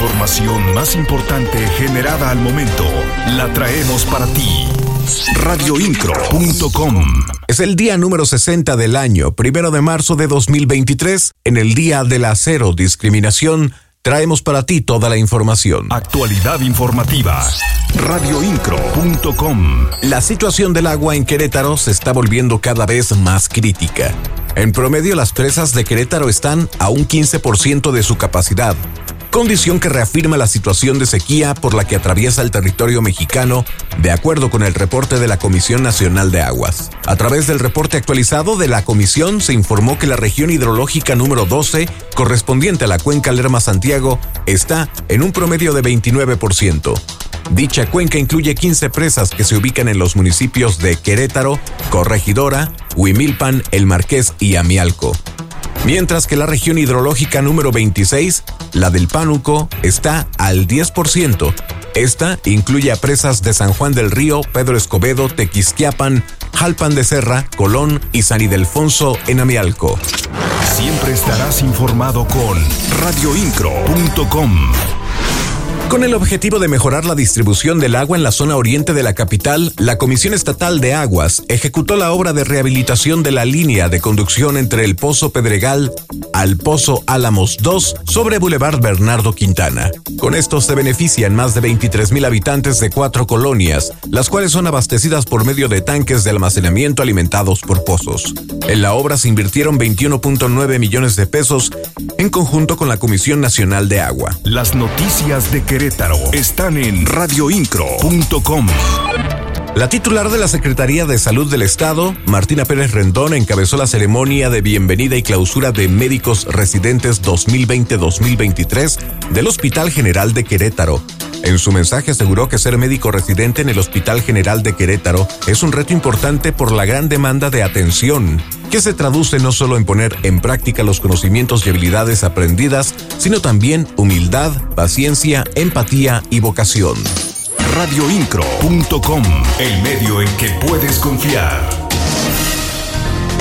información más importante generada al momento la traemos para ti. Radioincro.com Es el día número 60 del año, primero de marzo de 2023, en el Día de la Cero Discriminación. Traemos para ti toda la información. Actualidad informativa. Radioincro.com La situación del agua en Querétaro se está volviendo cada vez más crítica. En promedio, las presas de Querétaro están a un 15% de su capacidad, condición que reafirma la situación de sequía por la que atraviesa el territorio mexicano, de acuerdo con el reporte de la Comisión Nacional de Aguas. A través del reporte actualizado de la Comisión se informó que la región hidrológica número 12, correspondiente a la cuenca Lerma-Santiago, está en un promedio de 29%. Dicha cuenca incluye 15 presas que se ubican en los municipios de Querétaro, Corregidora, Huimilpan, El Marqués y Amialco mientras que la región hidrológica número 26, la del Pánuco, está al 10%. Esta incluye a presas de San Juan del Río, Pedro Escobedo, Tequisquiapan, Jalpan de Serra, Colón y San Ildefonso en Amialco. Siempre estarás informado con radioincro.com. Con el objetivo de mejorar la distribución del agua en la zona oriente de la capital, la Comisión Estatal de Aguas ejecutó la obra de rehabilitación de la línea de conducción entre el Pozo Pedregal al Pozo Álamos 2 sobre Boulevard Bernardo Quintana. Con esto se benefician más de 23 mil habitantes de cuatro colonias, las cuales son abastecidas por medio de tanques de almacenamiento alimentados por pozos. En la obra se invirtieron 21.9 millones de pesos en conjunto con la Comisión Nacional de Agua. Las noticias de que están en radioincro.com. La titular de la Secretaría de Salud del Estado, Martina Pérez Rendón, encabezó la ceremonia de bienvenida y clausura de Médicos Residentes 2020-2023 del Hospital General de Querétaro. En su mensaje aseguró que ser médico residente en el Hospital General de Querétaro es un reto importante por la gran demanda de atención, que se traduce no solo en poner en práctica los conocimientos y habilidades aprendidas, sino también humildad, paciencia, empatía y vocación. Radioincro.com, el medio en que puedes confiar.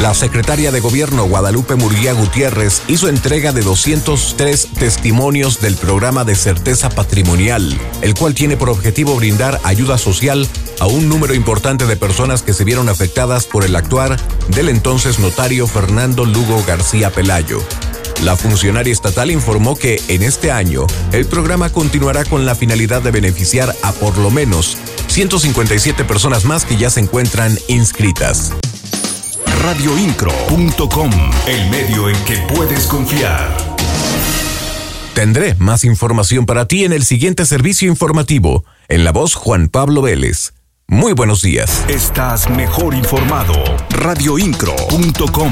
La secretaria de Gobierno Guadalupe Murguía Gutiérrez hizo entrega de 203 testimonios del programa de certeza patrimonial, el cual tiene por objetivo brindar ayuda social a un número importante de personas que se vieron afectadas por el actuar del entonces notario Fernando Lugo García Pelayo. La funcionaria estatal informó que en este año el programa continuará con la finalidad de beneficiar a por lo menos 157 personas más que ya se encuentran inscritas radioincro.com, el medio en que puedes confiar. Tendré más información para ti en el siguiente servicio informativo, en la voz Juan Pablo Vélez. Muy buenos días. Estás mejor informado. radioincro.com.